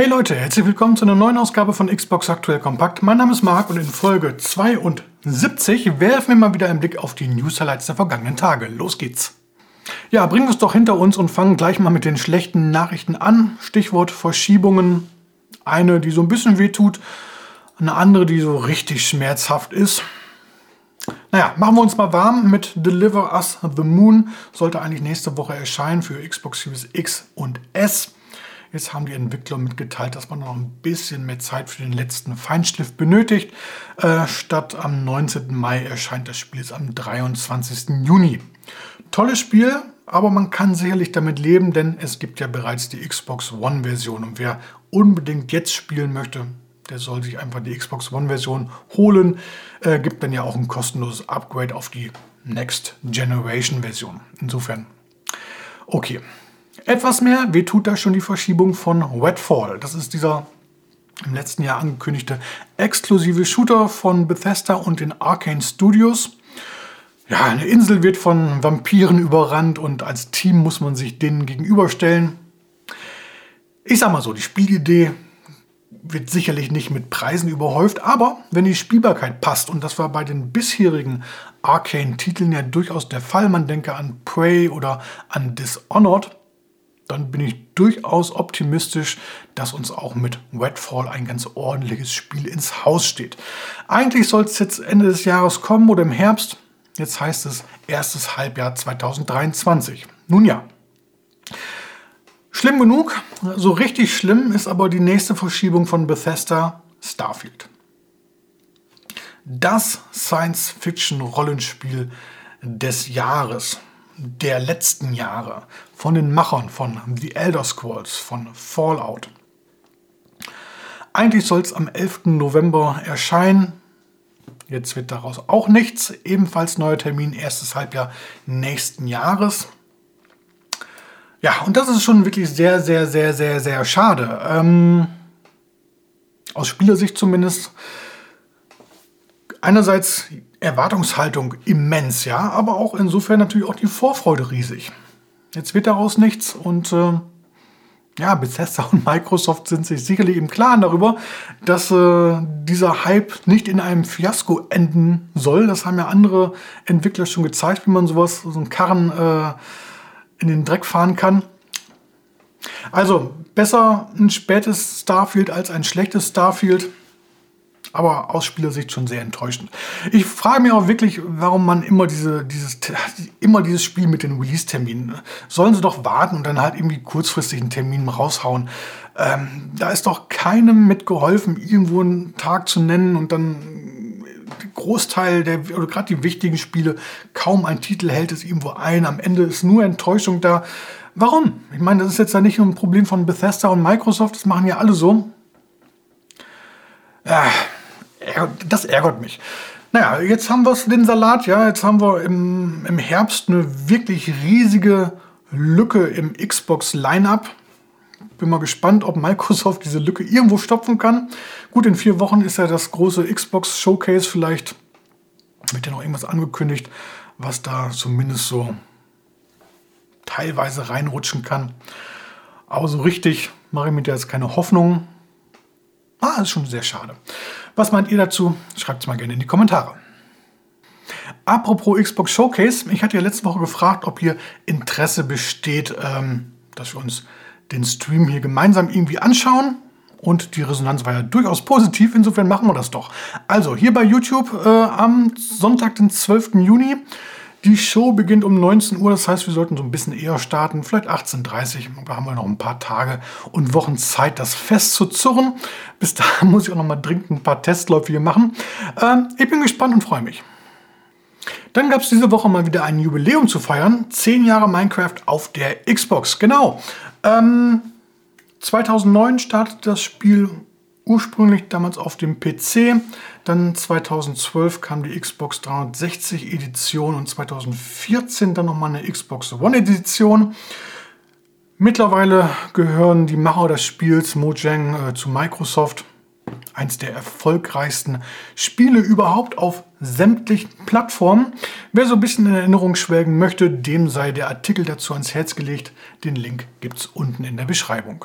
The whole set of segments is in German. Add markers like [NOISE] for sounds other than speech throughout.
Hey Leute, herzlich willkommen zu einer neuen Ausgabe von Xbox Aktuell Kompakt. Mein Name ist Marc und in Folge 72 werfen wir mal wieder einen Blick auf die News-Highlights der vergangenen Tage. Los geht's! Ja, bringen wir es doch hinter uns und fangen gleich mal mit den schlechten Nachrichten an. Stichwort Verschiebungen. Eine, die so ein bisschen wehtut, eine andere, die so richtig schmerzhaft ist. Naja, machen wir uns mal warm mit Deliver Us the Moon. Sollte eigentlich nächste Woche erscheinen für Xbox Series X und S. Jetzt haben die Entwickler mitgeteilt, dass man noch ein bisschen mehr Zeit für den letzten Feinschliff benötigt. Äh, statt am 19. Mai erscheint das Spiel jetzt am 23. Juni. Tolles Spiel, aber man kann sicherlich damit leben, denn es gibt ja bereits die Xbox One-Version. Und wer unbedingt jetzt spielen möchte, der soll sich einfach die Xbox One-Version holen. Äh, gibt dann ja auch ein kostenloses Upgrade auf die Next Generation-Version. Insofern, okay. Etwas mehr Wie tut da schon die Verschiebung von Wetfall. Das ist dieser im letzten Jahr angekündigte exklusive Shooter von Bethesda und den Arcane Studios. Ja, eine Insel wird von Vampiren überrannt und als Team muss man sich denen gegenüberstellen. Ich sag mal so, die Spielidee wird sicherlich nicht mit Preisen überhäuft, aber wenn die Spielbarkeit passt, und das war bei den bisherigen Arcane-Titeln ja durchaus der Fall, man denke an Prey oder an Dishonored, dann bin ich durchaus optimistisch, dass uns auch mit Redfall ein ganz ordentliches Spiel ins Haus steht. Eigentlich soll es jetzt Ende des Jahres kommen oder im Herbst. Jetzt heißt es erstes Halbjahr 2023. Nun ja. Schlimm genug. So richtig schlimm ist aber die nächste Verschiebung von Bethesda Starfield. Das Science-Fiction-Rollenspiel des Jahres der letzten Jahre von den Machern von The Elder Scrolls, von Fallout. Eigentlich soll es am 11. November erscheinen. Jetzt wird daraus auch nichts. Ebenfalls neuer Termin, erstes Halbjahr nächsten Jahres. Ja, und das ist schon wirklich sehr, sehr, sehr, sehr, sehr schade. Ähm, aus Spielersicht zumindest. Einerseits Erwartungshaltung immens, ja, aber auch insofern natürlich auch die Vorfreude riesig. Jetzt wird daraus nichts und äh, ja, Bethesda [LAUGHS] und Microsoft sind sich sicherlich im Klaren darüber, dass äh, dieser Hype nicht in einem Fiasko enden soll. Das haben ja andere Entwickler schon gezeigt, wie man sowas, so einen Karren äh, in den Dreck fahren kann. Also besser ein spätes Starfield als ein schlechtes Starfield aber aus Spielersicht schon sehr enttäuschend. Ich frage mich auch wirklich, warum man immer, diese, dieses, immer dieses Spiel mit den Release-Terminen. Sollen sie doch warten und dann halt irgendwie kurzfristig einen Termin raushauen. Ähm, da ist doch keinem mitgeholfen, irgendwo einen Tag zu nennen und dann Großteil der, oder gerade die wichtigen Spiele, kaum ein Titel hält es irgendwo ein. Am Ende ist nur Enttäuschung da. Warum? Ich meine, das ist jetzt ja nicht nur ein Problem von Bethesda und Microsoft, das machen ja alle so. Äh, das ärgert mich. Naja, jetzt haben wir den Salat, ja, jetzt haben wir im, im Herbst eine wirklich riesige Lücke im Xbox-Line-Up. Bin mal gespannt, ob Microsoft diese Lücke irgendwo stopfen kann. Gut, in vier Wochen ist ja das große Xbox-Showcase. Vielleicht wird ja noch irgendwas angekündigt, was da zumindest so teilweise reinrutschen kann. Aber so richtig mache ich mir da jetzt keine Hoffnung. Ah, ist schon sehr schade. Was meint ihr dazu? Schreibt es mal gerne in die Kommentare. Apropos Xbox Showcase, ich hatte ja letzte Woche gefragt, ob hier Interesse besteht, ähm, dass wir uns den Stream hier gemeinsam irgendwie anschauen. Und die Resonanz war ja durchaus positiv, insofern machen wir das doch. Also hier bei YouTube äh, am Sonntag, den 12. Juni, die Show beginnt um 19 Uhr, das heißt, wir sollten so ein bisschen eher starten, vielleicht 18.30 Uhr. Da haben wir noch ein paar Tage und Wochen Zeit, das fest zu zurren. Bis dahin muss ich auch noch mal dringend ein paar Testläufe hier machen. Ähm, ich bin gespannt und freue mich. Dann gab es diese Woche mal wieder ein Jubiläum zu feiern. Zehn Jahre Minecraft auf der Xbox. Genau. Ähm, 2009 startete das Spiel ursprünglich damals auf dem PC. Dann 2012 kam die Xbox 360 Edition und 2014 dann nochmal eine Xbox One Edition. Mittlerweile gehören die Macher des Spiels Mojang äh, zu Microsoft. Eins der erfolgreichsten Spiele überhaupt auf sämtlichen Plattformen. Wer so ein bisschen in Erinnerung schwelgen möchte, dem sei der Artikel dazu ans Herz gelegt. Den Link gibt es unten in der Beschreibung.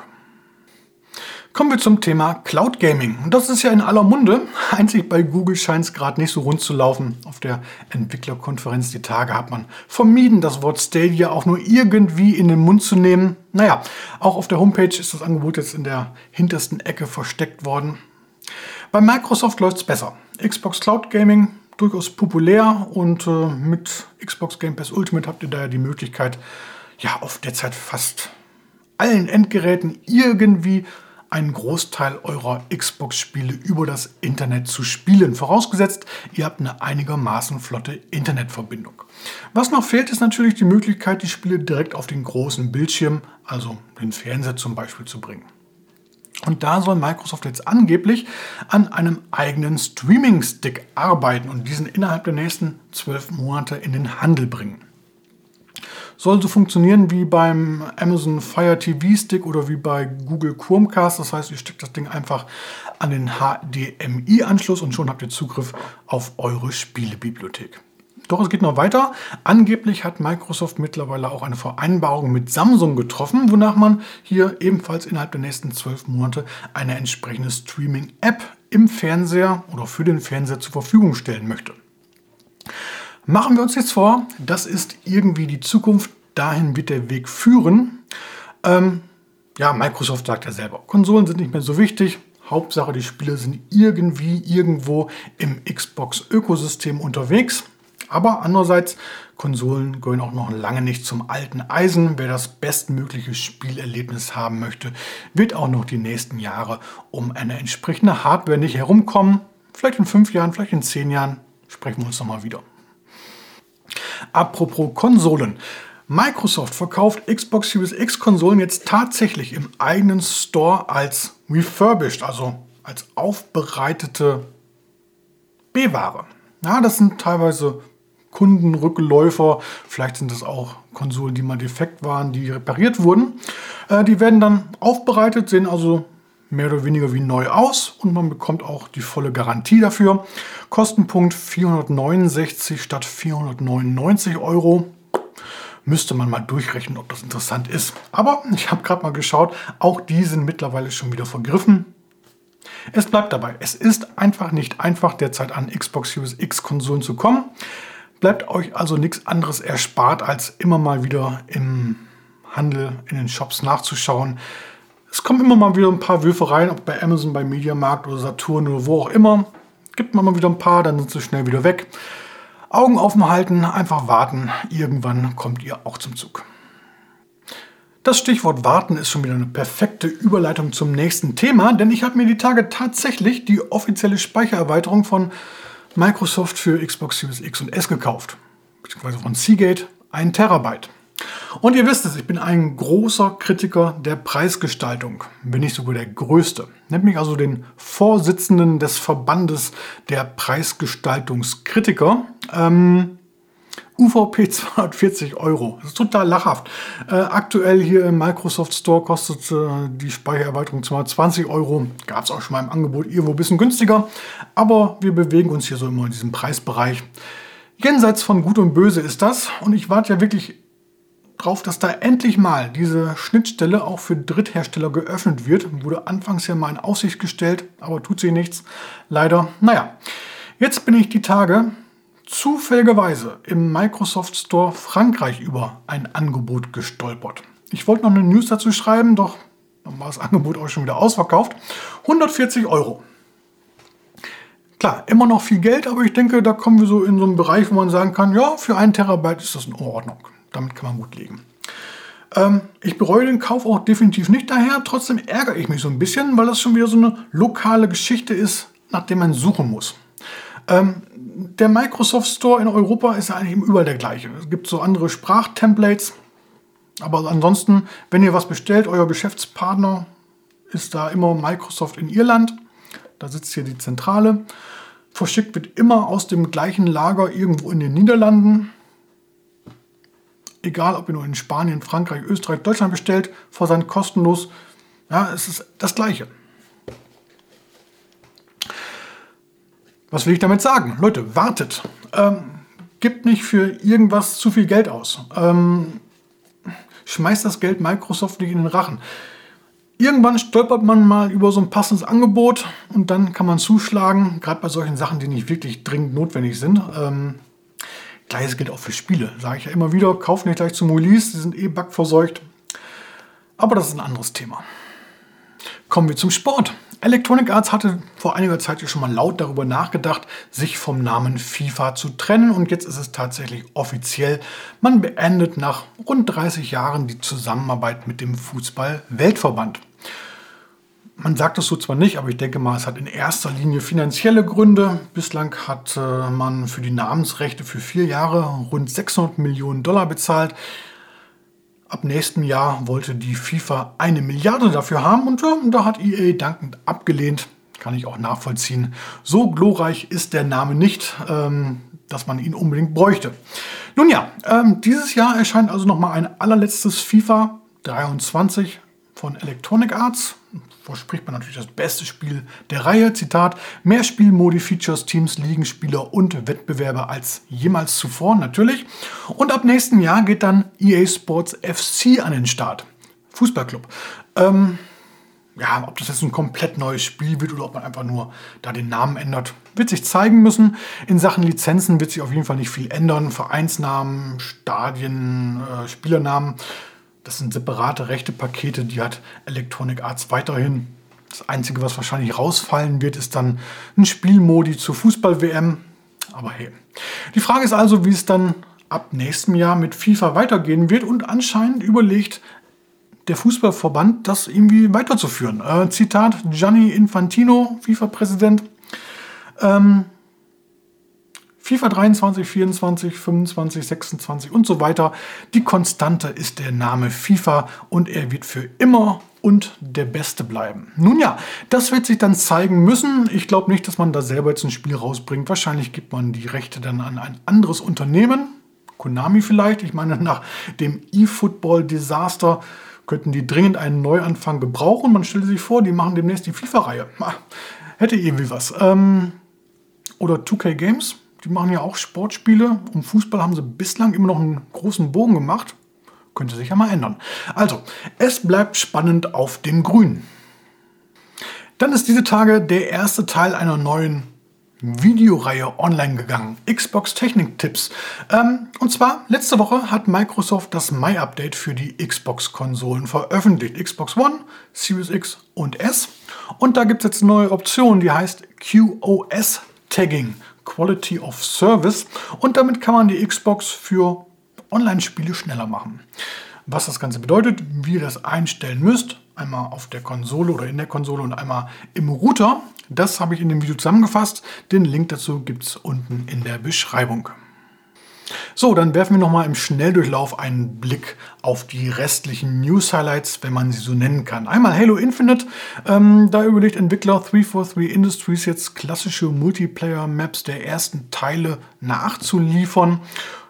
Kommen wir zum Thema Cloud Gaming. Das ist ja in aller Munde. [LAUGHS] Einzig bei Google scheint es gerade nicht so rund zu laufen. Auf der Entwicklerkonferenz die Tage hat man vermieden, das Wort Stadia auch nur irgendwie in den Mund zu nehmen. Naja, auch auf der Homepage ist das Angebot jetzt in der hintersten Ecke versteckt worden. Bei Microsoft läuft es besser. Xbox Cloud Gaming durchaus populär und äh, mit Xbox Game Pass Ultimate habt ihr da ja die Möglichkeit, ja, auf derzeit fast allen Endgeräten irgendwie einen Großteil eurer Xbox-Spiele über das Internet zu spielen. Vorausgesetzt, ihr habt eine einigermaßen flotte Internetverbindung. Was noch fehlt, ist natürlich die Möglichkeit, die Spiele direkt auf den großen Bildschirm, also den Fernseher zum Beispiel, zu bringen. Und da soll Microsoft jetzt angeblich an einem eigenen Streaming-Stick arbeiten und diesen innerhalb der nächsten zwölf Monate in den Handel bringen soll so funktionieren wie beim Amazon Fire TV Stick oder wie bei Google Chromecast. Das heißt, ihr steckt das Ding einfach an den HDMI-Anschluss und schon habt ihr Zugriff auf eure Spielebibliothek. Doch es geht noch weiter. Angeblich hat Microsoft mittlerweile auch eine Vereinbarung mit Samsung getroffen, wonach man hier ebenfalls innerhalb der nächsten zwölf Monate eine entsprechende Streaming-App im Fernseher oder für den Fernseher zur Verfügung stellen möchte. Machen wir uns jetzt vor, das ist irgendwie die Zukunft, dahin wird der Weg führen. Ähm, ja, Microsoft sagt ja selber, Konsolen sind nicht mehr so wichtig. Hauptsache, die Spiele sind irgendwie irgendwo im Xbox-Ökosystem unterwegs. Aber andererseits, Konsolen gehören auch noch lange nicht zum alten Eisen. Wer das bestmögliche Spielerlebnis haben möchte, wird auch noch die nächsten Jahre um eine entsprechende Hardware nicht herumkommen. Vielleicht in fünf Jahren, vielleicht in zehn Jahren sprechen wir uns nochmal wieder. Apropos Konsolen. Microsoft verkauft Xbox Series X Konsolen jetzt tatsächlich im eigenen Store als refurbished, also als aufbereitete B-Ware. Ja, das sind teilweise Kundenrückläufer, vielleicht sind es auch Konsolen, die mal defekt waren, die repariert wurden. Äh, die werden dann aufbereitet, sehen also mehr oder weniger wie neu aus und man bekommt auch die volle Garantie dafür. Kostenpunkt 469 statt 499 Euro. Müsste man mal durchrechnen, ob das interessant ist. Aber ich habe gerade mal geschaut, auch die sind mittlerweile schon wieder vergriffen. Es bleibt dabei, es ist einfach nicht einfach derzeit an Xbox Series X Konsolen zu kommen. Bleibt euch also nichts anderes erspart, als immer mal wieder im Handel, in den Shops nachzuschauen es kommen immer mal wieder ein paar Würfe rein, ob bei Amazon, bei Mediamarkt oder Saturn oder wo auch immer. Gibt man mal wieder ein paar, dann sind sie schnell wieder weg. Augen offen halten, einfach warten. Irgendwann kommt ihr auch zum Zug. Das Stichwort warten ist schon wieder eine perfekte Überleitung zum nächsten Thema, denn ich habe mir die Tage tatsächlich die offizielle Speichererweiterung von Microsoft für Xbox Series X und S gekauft. Beziehungsweise von Seagate, 1 Terabyte. Und ihr wisst es, ich bin ein großer Kritiker der Preisgestaltung, wenn nicht sogar der größte. Nennt mich also den Vorsitzenden des Verbandes der Preisgestaltungskritiker. Ähm, UVP 240 [LAUGHS] Euro. Das ist total lachhaft. Äh, aktuell hier im Microsoft Store kostet äh, die Speichererweiterung 220 Euro. Gab es auch schon mal im Angebot irgendwo ein bisschen günstiger. Aber wir bewegen uns hier so immer in diesem Preisbereich. Jenseits von Gut und Böse ist das. Und ich warte ja wirklich drauf, dass da endlich mal diese Schnittstelle auch für Dritthersteller geöffnet wird. Wurde anfangs ja mal in Aussicht gestellt, aber tut sie nichts. Leider. Naja, jetzt bin ich die Tage zufälligerweise im Microsoft Store Frankreich über ein Angebot gestolpert. Ich wollte noch eine News dazu schreiben, doch dann war das Angebot auch schon wieder ausverkauft. 140 Euro. Klar, immer noch viel Geld, aber ich denke, da kommen wir so in so einen Bereich, wo man sagen kann, ja, für einen Terabyte ist das in Ordnung. Damit kann man gut legen. Ähm, ich bereue den Kauf auch definitiv nicht daher. Trotzdem ärgere ich mich so ein bisschen, weil das schon wieder so eine lokale Geschichte ist, nach der man suchen muss. Ähm, der Microsoft Store in Europa ist ja eigentlich überall der gleiche. Es gibt so andere Sprachtemplates. Aber ansonsten, wenn ihr was bestellt, euer Geschäftspartner ist da immer Microsoft in Irland. Da sitzt hier die Zentrale. Verschickt wird immer aus dem gleichen Lager irgendwo in den Niederlanden egal ob ihr nur in Spanien, Frankreich, Österreich, Deutschland bestellt, Versand kostenlos. Ja, es ist das Gleiche. Was will ich damit sagen? Leute, wartet. Ähm, gibt nicht für irgendwas zu viel Geld aus. Ähm, schmeißt das Geld Microsoft nicht in den Rachen. Irgendwann stolpert man mal über so ein passendes Angebot und dann kann man zuschlagen, gerade bei solchen Sachen, die nicht wirklich dringend notwendig sind. Ähm, Gleiches gilt auch für Spiele, sage ich ja immer wieder. Kauft nicht gleich zum Release, die sind eh bugverseucht. Aber das ist ein anderes Thema. Kommen wir zum Sport. Electronic Arts hatte vor einiger Zeit schon mal laut darüber nachgedacht, sich vom Namen FIFA zu trennen und jetzt ist es tatsächlich offiziell. Man beendet nach rund 30 Jahren die Zusammenarbeit mit dem Fußball-Weltverband. Man sagt es so zwar nicht, aber ich denke mal, es hat in erster Linie finanzielle Gründe. Bislang hat äh, man für die Namensrechte für vier Jahre rund 600 Millionen Dollar bezahlt. Ab nächstem Jahr wollte die FIFA eine Milliarde dafür haben und da hat EA dankend abgelehnt. Kann ich auch nachvollziehen. So glorreich ist der Name nicht, ähm, dass man ihn unbedingt bräuchte. Nun ja, ähm, dieses Jahr erscheint also nochmal ein allerletztes FIFA 23 von Electronic Arts verspricht man natürlich das beste Spiel der Reihe. Zitat, mehr Spielmodi, Features, Teams, Ligen, Spieler und Wettbewerbe als jemals zuvor, natürlich. Und ab nächsten Jahr geht dann EA Sports FC an den Start. Fußballclub. Ähm, ja, ob das jetzt ein komplett neues Spiel wird oder ob man einfach nur da den Namen ändert, wird sich zeigen müssen. In Sachen Lizenzen wird sich auf jeden Fall nicht viel ändern. Vereinsnamen, Stadien, äh, Spielernamen das sind separate rechte Pakete, die hat Electronic Arts weiterhin. Das Einzige, was wahrscheinlich rausfallen wird, ist dann ein Spielmodi zur Fußball-WM. Aber hey. Die Frage ist also, wie es dann ab nächstem Jahr mit FIFA weitergehen wird und anscheinend überlegt der Fußballverband, das irgendwie weiterzuführen. Äh, Zitat Gianni Infantino, FIFA-Präsident. Ähm, FIFA 23, 24, 25, 26 und so weiter. Die Konstante ist der Name FIFA und er wird für immer und der Beste bleiben. Nun ja, das wird sich dann zeigen müssen. Ich glaube nicht, dass man da selber jetzt ein Spiel rausbringt. Wahrscheinlich gibt man die Rechte dann an ein anderes Unternehmen. Konami vielleicht. Ich meine, nach dem E-Football-Desaster könnten die dringend einen Neuanfang gebrauchen. Man stellt sich vor, die machen demnächst die FIFA-Reihe. Hätte irgendwie was. Ähm, oder 2K Games die machen ja auch Sportspiele. Um Fußball haben sie bislang immer noch einen großen Bogen gemacht. Könnte sich ja mal ändern. Also, es bleibt spannend auf dem Grün. Dann ist diese Tage der erste Teil einer neuen Videoreihe online gegangen. Xbox Technik-Tipps. Ähm, und zwar letzte Woche hat Microsoft das Mai-Update für die Xbox-Konsolen veröffentlicht. Xbox One, Series X und S. Und da gibt es jetzt eine neue Option, die heißt QoS Tagging. Quality of Service und damit kann man die Xbox für Online-Spiele schneller machen. Was das Ganze bedeutet, wie ihr das einstellen müsst, einmal auf der Konsole oder in der Konsole und einmal im Router, das habe ich in dem Video zusammengefasst. Den Link dazu gibt es unten in der Beschreibung. So, dann werfen wir nochmal im Schnelldurchlauf einen Blick auf die restlichen News-Highlights, wenn man sie so nennen kann. Einmal Halo Infinite. Ähm, da überlegt Entwickler 343 Industries jetzt klassische Multiplayer-Maps der ersten Teile nachzuliefern.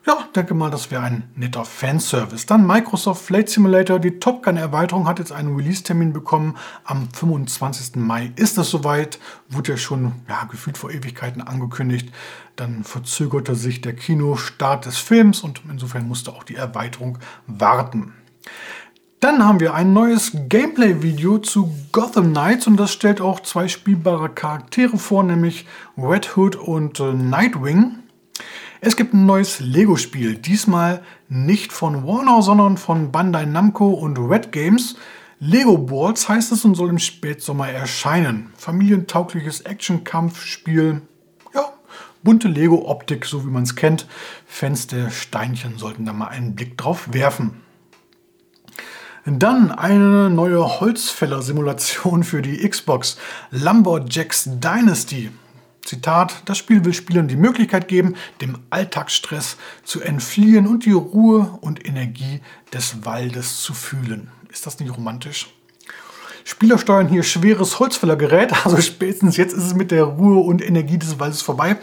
Ja, denke mal, das wäre ein netter Fanservice. Dann Microsoft Flight Simulator. Die Top Gun Erweiterung hat jetzt einen Release-Termin bekommen. Am 25. Mai ist es soweit. Wurde ja schon ja, gefühlt vor Ewigkeiten angekündigt. Dann verzögerte sich der Kinostart des Films und insofern musste auch die Erweiterung warten. Dann haben wir ein neues Gameplay-Video zu Gotham Knights und das stellt auch zwei spielbare Charaktere vor, nämlich Red Hood und äh, Nightwing. Es gibt ein neues Lego-Spiel, diesmal nicht von Warner, sondern von Bandai Namco und Red Games. Lego Balls heißt es und soll im Spätsommer erscheinen. Familientaugliches Action-Kampfspiel. Ja, bunte Lego-Optik, so wie man es kennt. Fans der Steinchen sollten da mal einen Blick drauf werfen. Dann eine neue Holzfäller-Simulation für die Xbox. Lumberjacks Dynasty. Zitat, das Spiel will Spielern die Möglichkeit geben, dem Alltagsstress zu entfliehen und die Ruhe und Energie des Waldes zu fühlen. Ist das nicht romantisch? Spieler steuern hier schweres Holzfällergerät, [LAUGHS] also spätestens jetzt ist es mit der Ruhe und Energie des Waldes vorbei,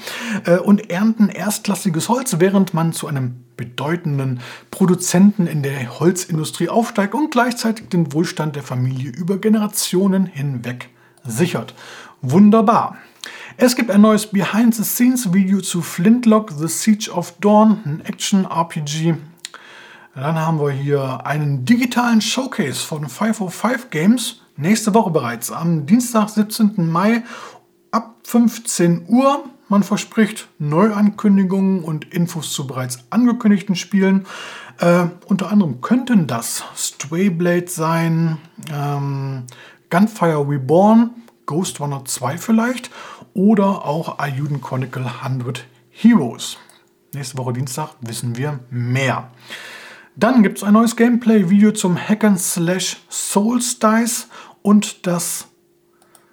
äh, und ernten erstklassiges Holz, während man zu einem bedeutenden Produzenten in der Holzindustrie aufsteigt und gleichzeitig den Wohlstand der Familie über Generationen hinweg sichert. Wunderbar. Es gibt ein neues Behind-the-Scenes-Video zu Flintlock, The Siege of Dawn, ein Action-RPG. Dann haben wir hier einen digitalen Showcase von 505 Games. nächste Woche bereits, am Dienstag, 17. Mai ab 15 Uhr. Man verspricht Neuankündigungen und Infos zu bereits angekündigten Spielen. Äh, unter anderem könnten das Stray sein, ähm, Gunfire Reborn, Ghost Runner 2 vielleicht oder auch Ayuden Chronicle 100 Heroes. Nächste Woche Dienstag wissen wir mehr. Dann gibt es ein neues Gameplay-Video zum Hack and Slash Souls Dice und das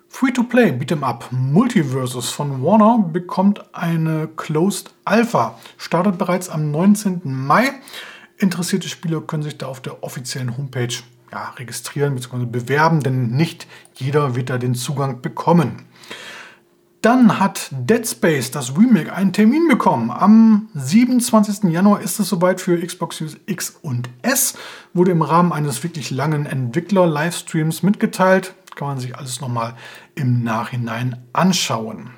Free-to-Play Beat'em Up Multiversus von Warner bekommt eine Closed Alpha. Startet bereits am 19. Mai. Interessierte Spieler können sich da auf der offiziellen Homepage ja, registrieren bzw. bewerben, denn nicht jeder wird da den Zugang bekommen. Dann hat Dead Space, das Remake, einen Termin bekommen. Am 27. Januar ist es soweit für Xbox Series X und S. Wurde im Rahmen eines wirklich langen Entwickler-Livestreams mitgeteilt. Kann man sich alles nochmal im Nachhinein anschauen.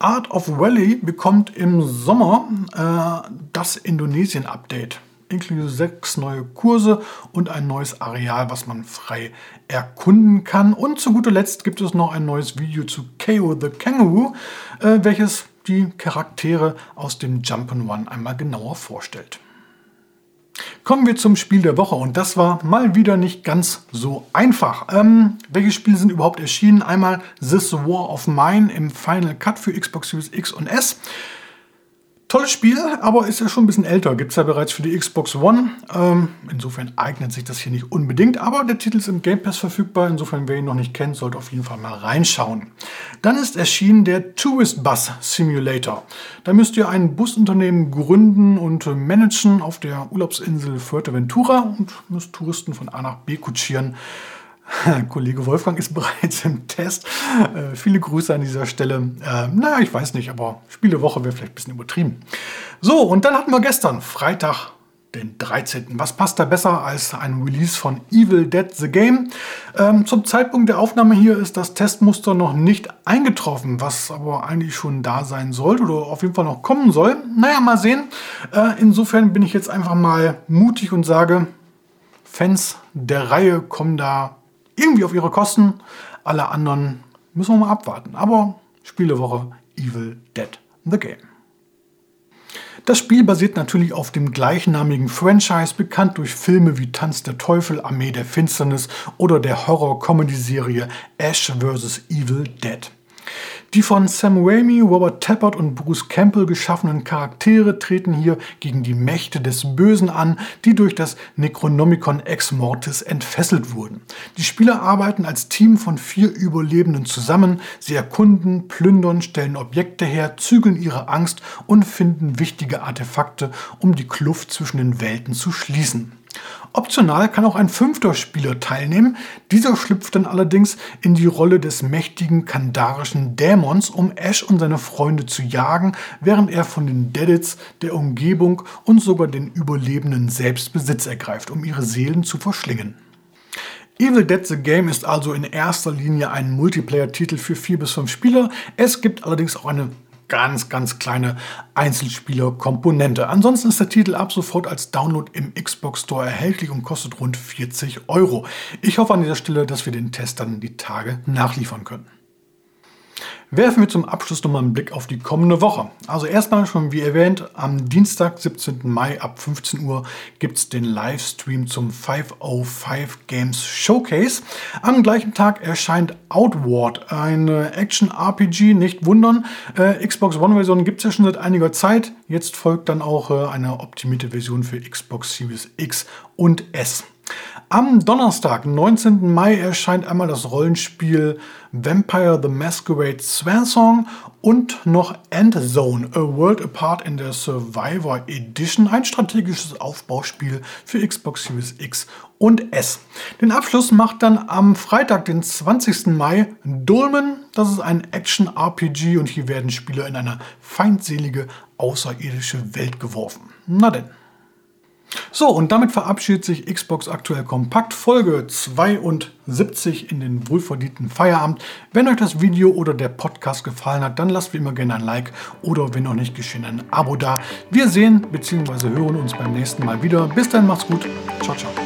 Art of Valley bekommt im Sommer äh, das Indonesien-Update inklusive sechs neue Kurse und ein neues Areal, was man frei erkunden kann. Und zu guter Letzt gibt es noch ein neues Video zu KO the Kangaroo, äh, welches die Charaktere aus dem Jump'n'One einmal genauer vorstellt. Kommen wir zum Spiel der Woche und das war mal wieder nicht ganz so einfach. Ähm, welche Spiele sind überhaupt erschienen? Einmal This War of Mine im Final Cut für Xbox Series X und S. Tolles Spiel, aber ist ja schon ein bisschen älter. Gibt es ja bereits für die Xbox One. Ähm, insofern eignet sich das hier nicht unbedingt, aber der Titel ist im Game Pass verfügbar. Insofern, wer ihn noch nicht kennt, sollte auf jeden Fall mal reinschauen. Dann ist erschienen der Tourist Bus Simulator. Da müsst ihr ein Busunternehmen gründen und managen auf der Urlaubsinsel Fuerteventura und müsst Touristen von A nach B kutschieren. [LAUGHS] Kollege Wolfgang ist bereits im Test. Äh, viele Grüße an dieser Stelle. Äh, naja, ich weiß nicht, aber Spielewoche wäre vielleicht ein bisschen übertrieben. So, und dann hatten wir gestern, Freitag, den 13. Was passt da besser als ein Release von Evil Dead the Game? Ähm, zum Zeitpunkt der Aufnahme hier ist das Testmuster noch nicht eingetroffen, was aber eigentlich schon da sein sollte oder auf jeden Fall noch kommen soll. Naja, mal sehen. Äh, insofern bin ich jetzt einfach mal mutig und sage, Fans der Reihe kommen da irgendwie auf ihre Kosten. Alle anderen müssen wir mal abwarten. Aber Spielewoche Evil Dead the Game. Das Spiel basiert natürlich auf dem gleichnamigen Franchise, bekannt durch Filme wie Tanz der Teufel, Armee der Finsternis oder der Horror-Comedy-Serie Ash vs. Evil Dead. Die von Sam Raimi, Robert Tappert und Bruce Campbell geschaffenen Charaktere treten hier gegen die Mächte des Bösen an, die durch das Necronomicon Ex Mortis entfesselt wurden. Die Spieler arbeiten als Team von vier Überlebenden zusammen, sie erkunden, plündern, stellen Objekte her, zügeln ihre Angst und finden wichtige Artefakte, um die Kluft zwischen den Welten zu schließen. Optional kann auch ein fünfter Spieler teilnehmen. Dieser schlüpft dann allerdings in die Rolle des mächtigen kandarischen Dämons, um Ash und seine Freunde zu jagen, während er von den Deadits, der Umgebung und sogar den Überlebenden selbst Besitz ergreift, um ihre Seelen zu verschlingen. Evil Dead the Game ist also in erster Linie ein Multiplayer-Titel für 4 bis 5 Spieler. Es gibt allerdings auch eine ganz, ganz kleine Einzelspieler-Komponente. Ansonsten ist der Titel ab sofort als Download im Xbox Store erhältlich und kostet rund 40 Euro. Ich hoffe an dieser Stelle, dass wir den Test dann die Tage nachliefern können werfen wir zum Abschluss nochmal einen Blick auf die kommende Woche. Also erstmal schon wie erwähnt, am Dienstag, 17. Mai ab 15 Uhr gibt es den Livestream zum 505 Games Showcase. Am gleichen Tag erscheint Outward, eine Action-RPG, nicht wundern. Äh, Xbox One-Version gibt es ja schon seit einiger Zeit. Jetzt folgt dann auch äh, eine optimierte Version für Xbox Series X und S. Am Donnerstag, 19. Mai, erscheint einmal das Rollenspiel Vampire the Masquerade Swansong und noch Endzone, A World Apart in der Survivor Edition, ein strategisches Aufbauspiel für Xbox Series X und S. Den Abschluss macht dann am Freitag, den 20. Mai, Dolmen. Das ist ein Action-RPG und hier werden Spieler in eine feindselige außerirdische Welt geworfen. Na denn. So, und damit verabschiedet sich Xbox Aktuell Kompakt Folge 72 in den wohlverdienten Feierabend. Wenn euch das Video oder der Podcast gefallen hat, dann lasst wie immer gerne ein Like oder wenn noch nicht geschehen, ein Abo da. Wir sehen bzw. hören uns beim nächsten Mal wieder. Bis dann, macht's gut. Ciao, ciao.